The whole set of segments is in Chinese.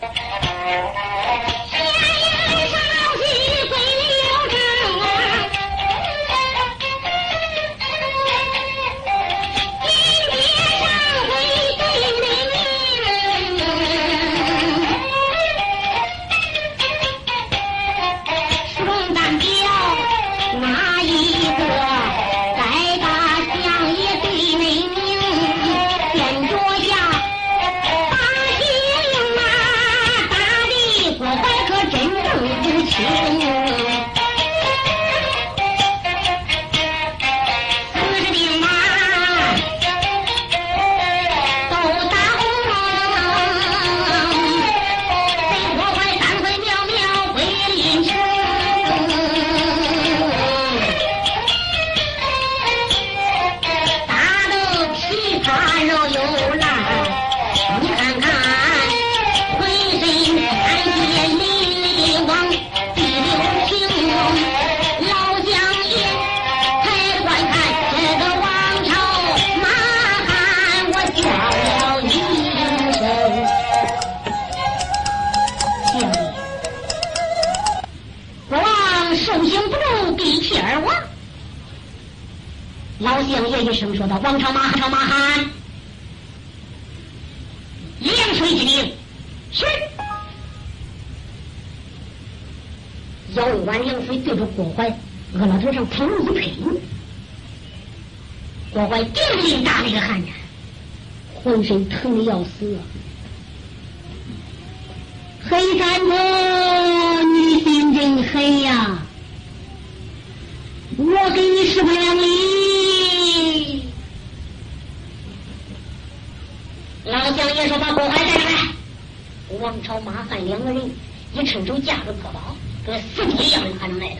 Thank you. 一声说道：“王朝马汉朝马汉，凉水之令是。”舀一碗凉水对着郭怀额老头上砰一喷，郭怀叮铃打了一个寒颤，浑身疼的要死。黑三头，你心真黑呀！我给你十块两礼。老将爷说：“把郭怀带上来。”王朝、马汉两个人一伸手架着破刀，跟死鸡一样拉上来的。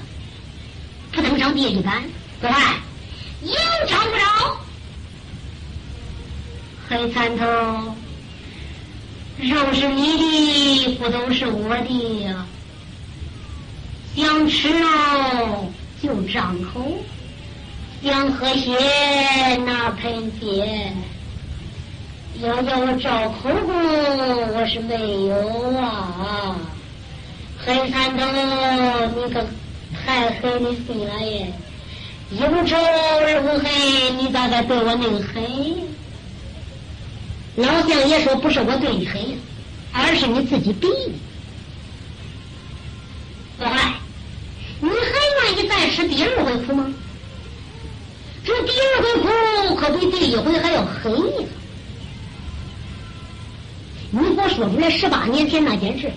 扑腾上地一板，郭怀有招不着。黑蚕头，肉是你的，不都是我的呀？想吃肉就张口，想喝血拿盆接。要叫我照口供，我是没有啊！黑三头，你可太黑的心了耶！一不丑二不黑，你咋该对我那么黑？老相爷说不是我对你黑，而是你自己逼的。老汉，你还愿意再吃第二回苦吗？这第二回苦可比第一回还要狠呀！我说出来十八年前那件事，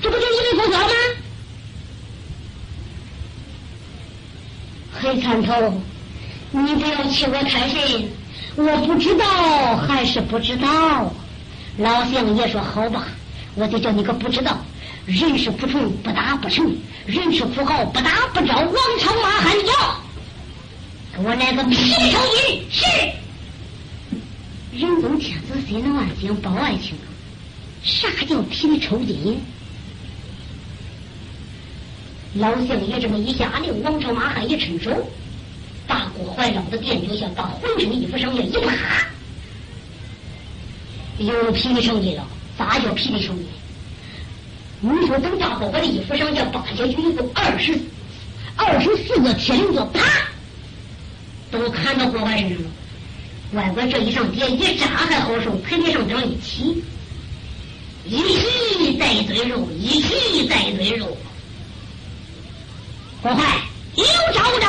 这不就你的口交吗？黑蚕头，你不要气我太甚，我不知道还是不知道。老相爷说好吧，我就叫你个不知道。人是不从，不打不成；人是富豪，不打不着。王朝马汉叫，给我来个皮抽筋，是。天子心能万幸报爱情，啥叫皮里抽筋？老相爷这么一下令，王朝马汉一伸手，把郭怀老的垫脚下，把浑身衣服上下一扒，有皮的抽筋了。咋叫皮的抽筋？你说等大伙把这衣服上下扒下去以后，二十二十四个铁链子啪，都砍到郭怀身上了。乖乖，这一上街一扎还好受，盆地上这样一起，一起带一堆肉，一起带一堆肉。郭怀，有找不着？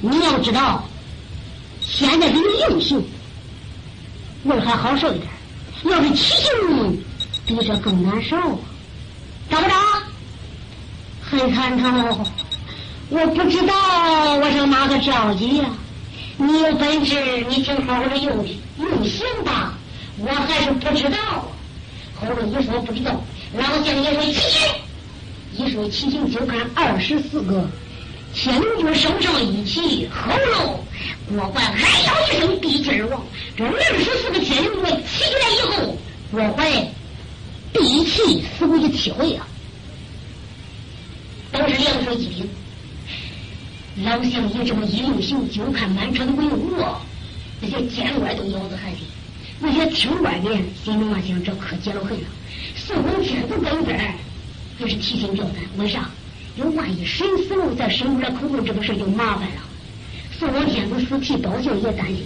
你要知道，现在给你硬刑，味还好受一点；要是起刑，比这更难受。找不着？黑蚕头，我不知道，我上哪个着急呀？你有本事，你听好好的用用刑吧。我还是不知道。后头一说不知道，老将爷说起，一说起刑就看二十四个天军手上一起，后头郭怀哎叫一声闭气而亡。这二十四个天军起起来以后，郭怀闭气死过七回啊，都是凉水一冰。老相爷这么一用刑，就看满车的文武，那些监官都咬着汗气。那些听官的心中啊想，这可结了恨了。宋王天子跟这儿也是提心吊胆，为啥？有万一审死了，再审不了口供，这个事就麻烦了。宋王天子死替包相也担心。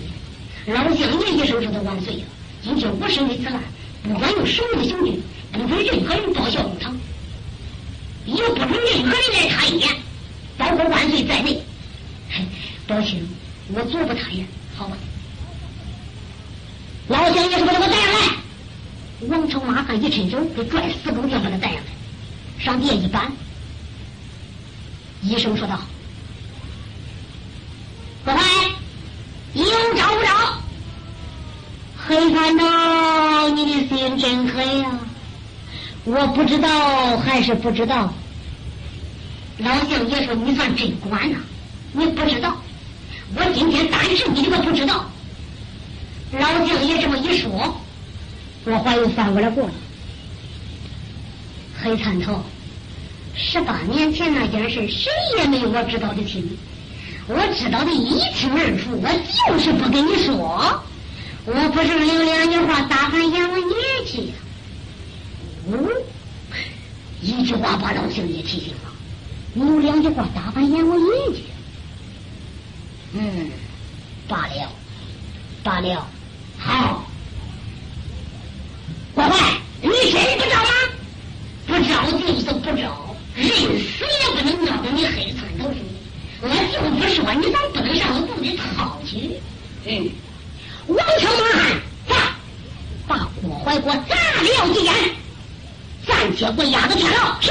老相爷一声说：“他万岁呀！今天我审理此案，不管用什么的刑具，不准任何人报效公堂，也不准任何人来他一眼，包括万岁在内。宝清，我绝不他呀，好吧？”老相爷是：“把他给带上来。”王朝马上一伸手，给拽死狗就把他带上来，上殿一搬。医生说道：“各位，有招不招？黑反道，你的心真黑呀！我不知道，还是不知道。老相爷说你算真管呐，你不知道。我今天单是你这个不知道。老相爷这么一说。”我话又翻过来过了，黑探头，十八年前那件事，谁也没有我知道的清。我知道的一清二楚，我就是不跟你说。我不是有两句话打翻阎王爷去呀？嗯，一句话把老相爷提醒了。你有两句话打翻阎王爷去？嗯，罢了，罢了，好。国坏，你真不招吗？不招就是不招，人死也不能闹你黑窜头去。我就不说你咋不能上我肚里掏去？嗯，王成马汉，砸，把郭怀给我砸了几眼，暂且给我押到天牢。是，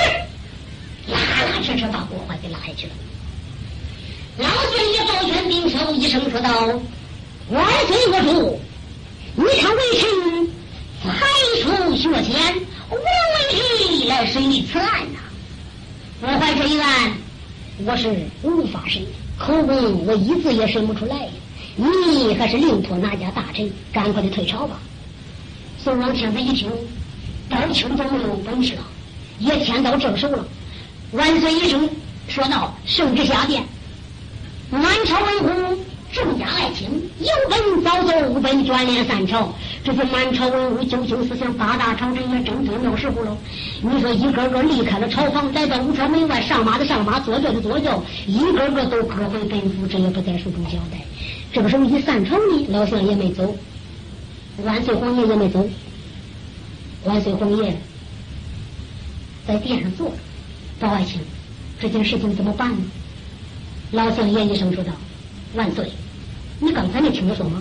拉拉扯扯把郭怀给拉下去了。老孙爷抱拳顶首一声说道：“万岁我主，你看为臣。”才疏学浅，无问题来审理此案呐。我怀这一案，我是无法审，口供我一字也审不出来。你还是另托哪家大臣，赶快的退朝吧。宋王天子一听，刀清早没有本事了，也天到这手了。万岁一声说道：“圣旨下殿，满朝文武。”众家爱卿，有本早奏，无本卷帘三朝。这些满朝文武、九卿四相、八大朝臣也正对闹时候了。你说一个个离开了朝房，来到五朝门外，上马的上马，坐轿的坐轿，一个个都各回本府，这也不在书中交代。这个时候一散朝呢，老相也没走，万岁皇爷也没走。万岁皇爷在殿上坐着，老爱卿，这件事情怎么办呢？老相爷一声说道：“万岁。”你刚才没听我说吗？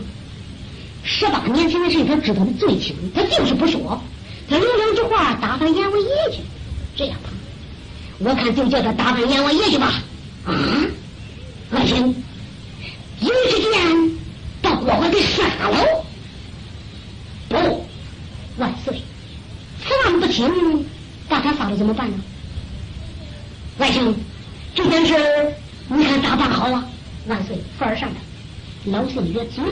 十八年前的事他知道的最清，他就是不说。他有两句话打发阎王爷去，这样吧，我看就叫他打发阎王爷去吧。啊，爱卿，一时间把郭槐给杀了。不，万岁，此案不清，把他杀了怎么办呢？外卿，这件事你看咋办好啊？万岁，副儿上的。老孙爷嘴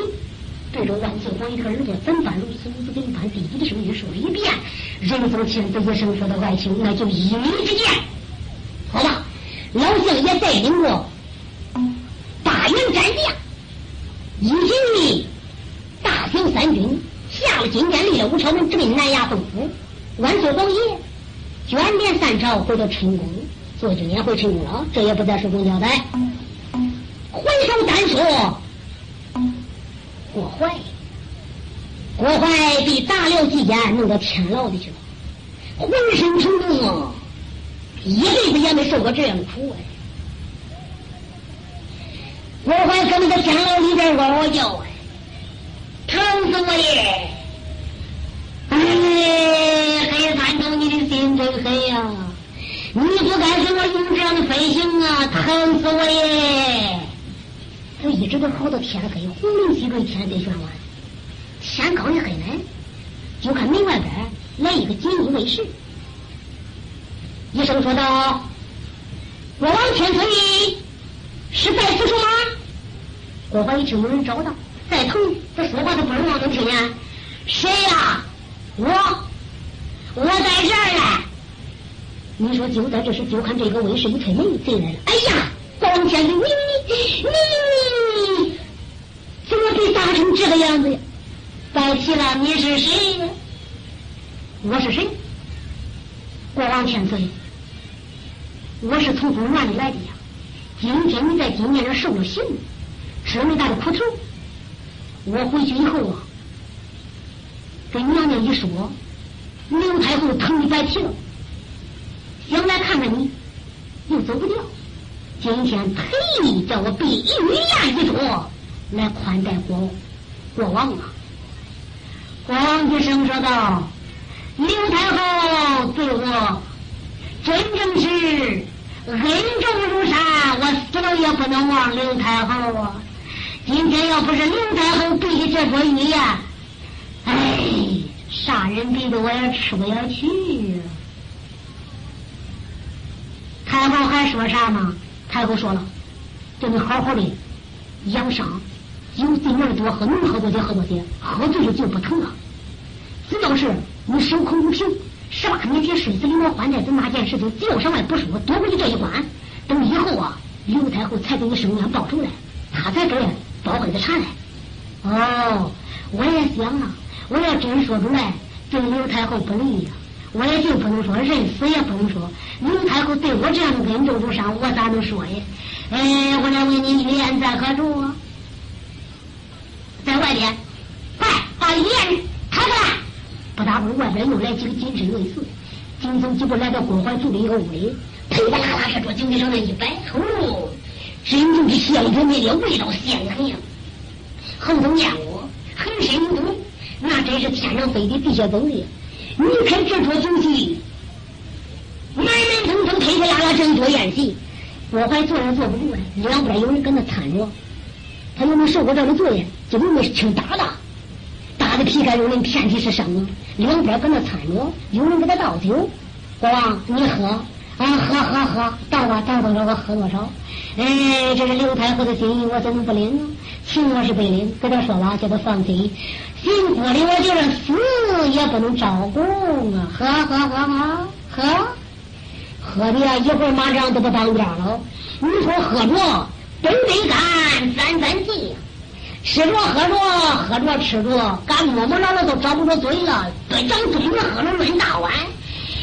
对着万岁皇爷和儿子怎办如此如此怎办？第一声音说了一遍，仁宗亲自一声说的爱卿，那就依你之见，好吧？老相爷带领着八员战将，一行大小三军，下了金殿，立了武朝门，直奔南衙奉府。万岁皇爷卷帘三朝，回到陈宫，做军宴会成功了。这也不在书中交代。回首单说。郭槐，郭槐被打了几剑，弄到天牢里去了，浑身疼痛啊，一辈子也没受过这样的苦哎。郭槐搁那个天牢里边嗷嗷叫哎，疼死我了！哎，黑三头，你的心真黑呀！你不该给我用这样的飞行啊，疼死我耶！他一直都好到天黑，红明几准天在旋完，天刚一黑呢，就看门外边来一个锦衣卫士，一声说道：“国王千岁，是在此处吗？”国王一听有人找到，再疼，他说话他不能往都听见。谁呀？我，我在这儿呢。你说就在这时，就看这个卫士一推门，进来了。哎呀，国王先生，你你你你！怎么被打成这个样子呀？白提了，你是谁？我是谁？国王千岁，我是从公园里来的呀。今天你在金殿上受了刑，吃了那大的苦头，我回去以后啊，跟娘娘一说，刘太后疼你白提了，看看你，又走不掉。今天特意叫我备御宴一桌来款待国国王啊。皇帝声说道：“刘太后对我真正是恩重如山，我死了也不能忘刘太后啊！今天要不是刘太后备的这桌宴，哎，啥人给的我也吃不下去呀。”太后还说啥吗？太后说了：“叫你好好的养伤，有这面多喝，能喝多些喝多些，喝醉了就不疼了。只要是你守口如瓶，十八年前睡死刘老欢太子那件事情，只要上外不说，躲过去这一关，等以后啊，刘太后才给你伸冤报仇来，他才给包回的茶来。哦，我也想啊，我要真说出来，对刘太后不利呀。”我也就不能说，人死也不能说。刘太后对我这样的恩重如山，我咋能说呀？哎，我来问你，玉燕在何处？在外边。快把玉燕抬过来！不大会，外边又来几个金身卫士，紧走几步来到郭怀住的一个屋里，噼里啪啦是着酒席上那一摆，哦，真就是香喷喷的味道，香的很呀。横走燕窝，横身如动，那真是天上飞的，地下走的。你看这桌酒席，满满腾腾，推推拉拉，真做宴席。我还坐也坐不住了，两边有人跟他搀着，他有没受过这个罪？就有没轻打的，打的皮开肉绽，遍体是伤啊。两边跟他搀着，有人给他倒酒。国王，你喝啊，喝喝喝，倒吧，倒多少我喝多少。哎，这是刘太后的心意，我怎么不领呢？情我是不领，跟他说了，叫他放心。辛苦的我就是死也不能招供啊！喝喝喝喝喝，喝的呀，一会儿马上都不当家了。你说喝着杯杯干，盏盏净，吃着喝着喝着吃着，干摸摸着了都找不着嘴了，端张嘴子喝了论大碗。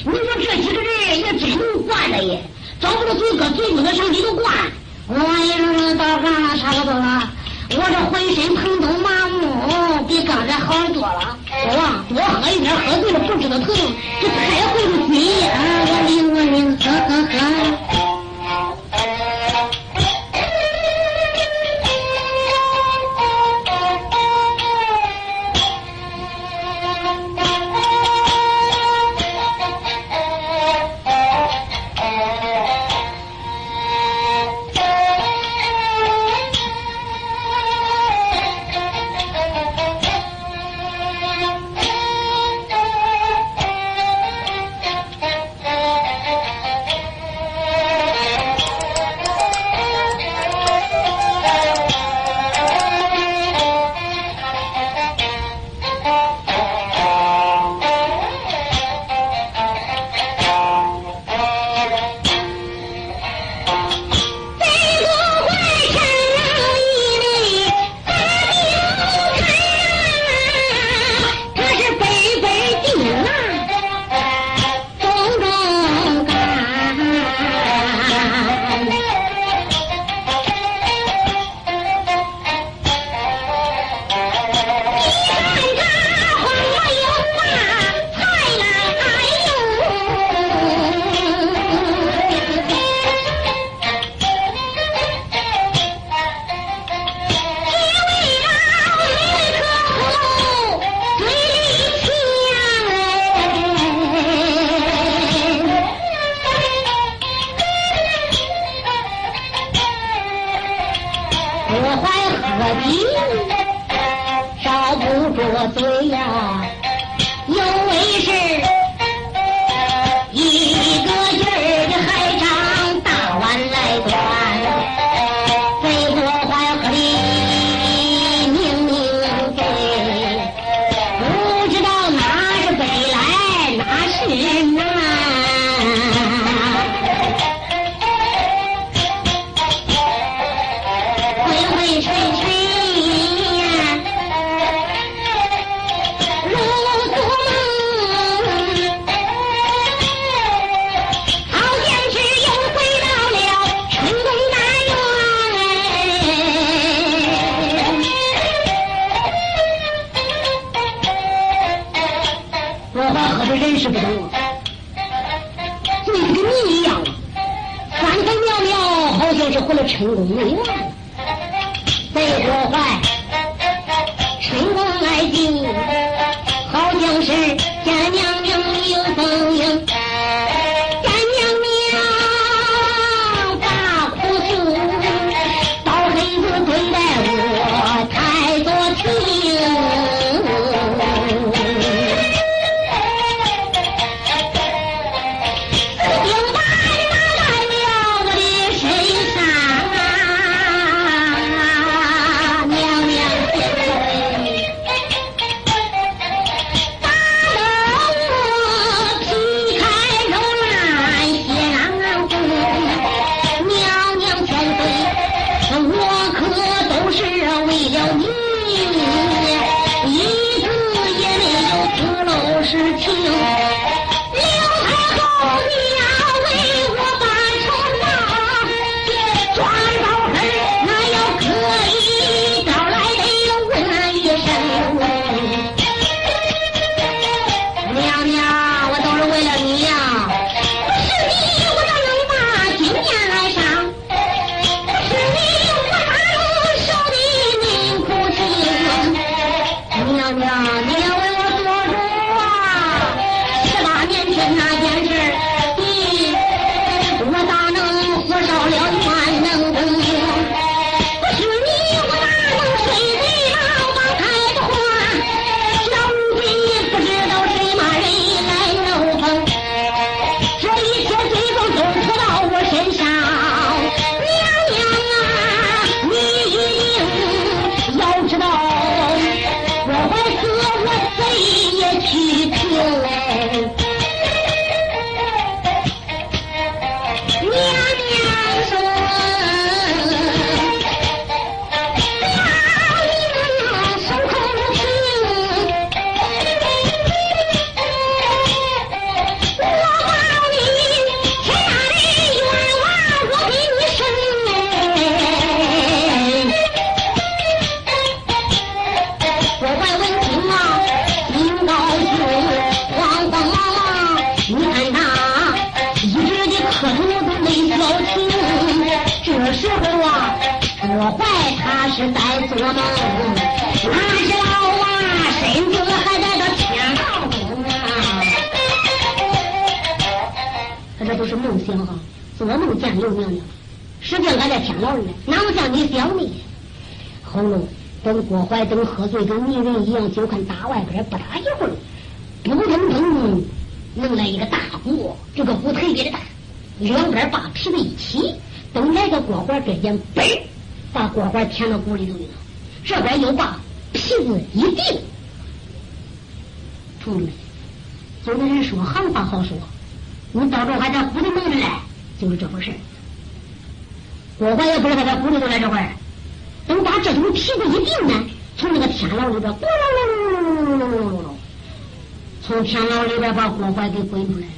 你说这几个人也真能惯了耶，找不着嘴搁嘴里头上里头灌。我一说到上了，差不多了。我这浑身疼痛麻木，比刚才好多了。国王，多喝一点，喝醉了不知道疼，这太会了心啊！我领我领，喝喝喝。en 梦想啊，做梦见刘娘娘，实际还在天牢里呢，哪有像你想的？后龙等郭怀等喝醉，跟迷人一样，就看大外边不大一会儿，扑腾腾弄来一个大锅，这个锅特别的大，两边把皮子一起，等来个锅环跟前，嘣，把锅环填到锅里头去了。这边又把皮子一顶，同志们，有的人说行话好说，你到时候还在屋里弄着？嘞，就是这回事锅环也不是还在屋里头来这会儿。等把这种皮子一顶呢，从那个天牢里边咕噜噜噜噜噜噜噜噜，从天牢里边把锅怀给滚出来了。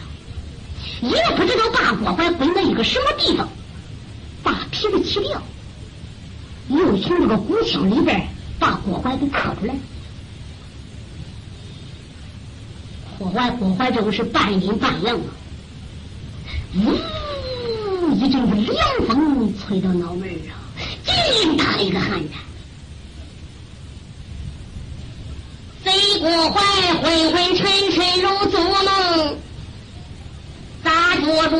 也不知道把锅怀滚到一个什么地方，把皮子起掉，又从这个骨腔里边把锅怀给磕出来。锅怀锅怀这个是半阴半阳啊，呜，一阵子凉风吹到脑门啊。劲大的一个寒颤，贼过怀昏昏沉沉如做梦，咋做着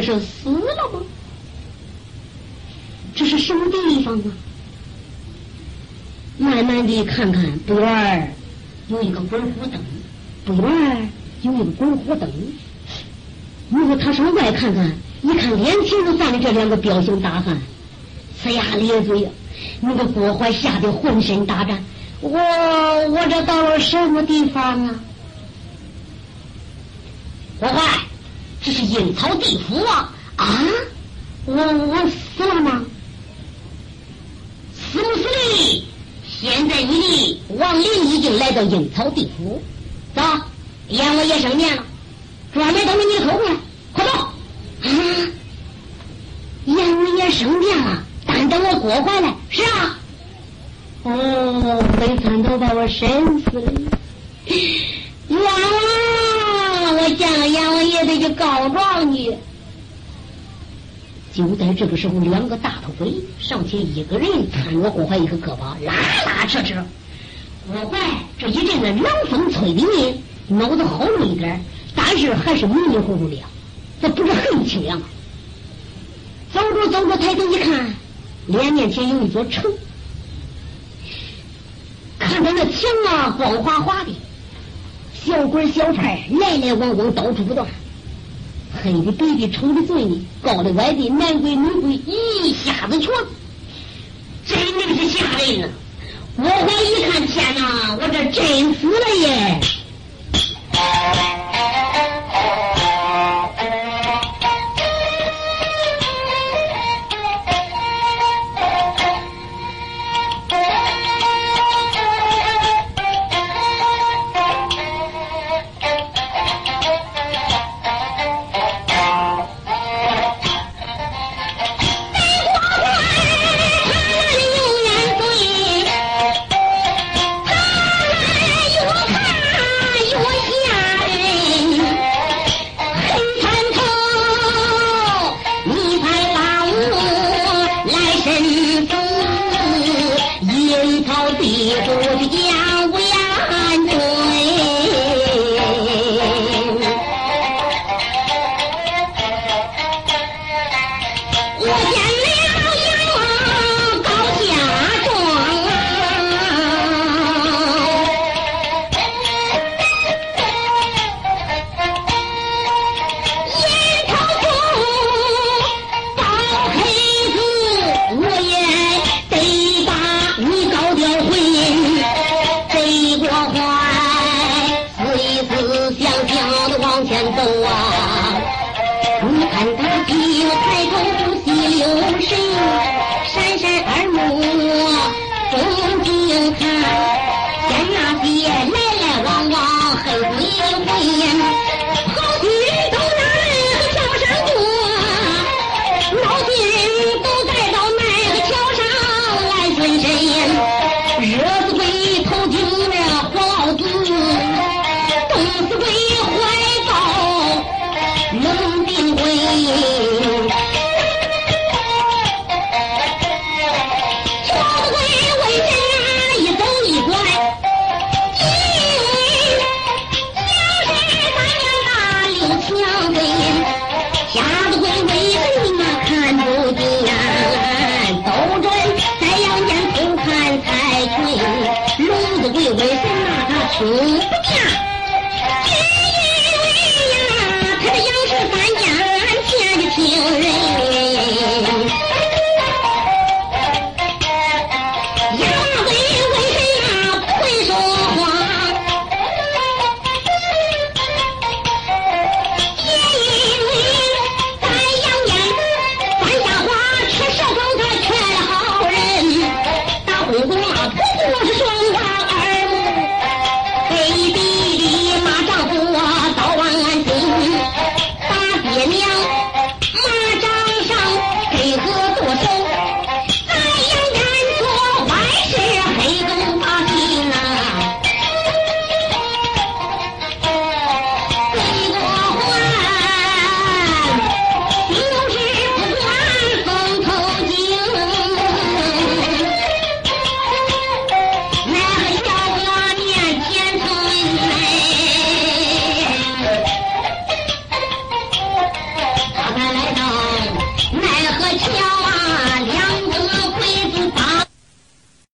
这是死了吗？这是什么地方啊？慢慢的看看，不远有一个鬼火灯，不远有一个鬼火灯。如果他上外看看，一看脸前头站的这两个彪形大汉。呲牙咧嘴！那个郭淮吓得浑身打颤。我我这到了什么地方啊？郭淮，这是阴曹地府啊！啊，我我死了吗？死不死的？现在你的亡灵已经来到阴曹地府，走，阎王爷升殿了，专门等着你后来，快走！啊，阎王爷升殿了。但等我过回来，是啊。哦，没看到把我审死了。冤枉！我见了阎王爷得去告状去。就在这个时候，两个大头鬼上前，一个人搀着郭怀一个胳膊，拉拉扯扯。郭淮这一阵子冷风吹的呢，脑子好了一点，但是还是迷迷糊糊的，这不是很清凉。走着走着，抬头一看。脸面前有一座城，看着那墙啊，光滑滑的，小鬼小派来来往往，到处不断，黑的白的丑的醉的，高的矮的，男鬼女鬼一下子全，真的是吓人啊！我我一看，天哪，我这真死了耶！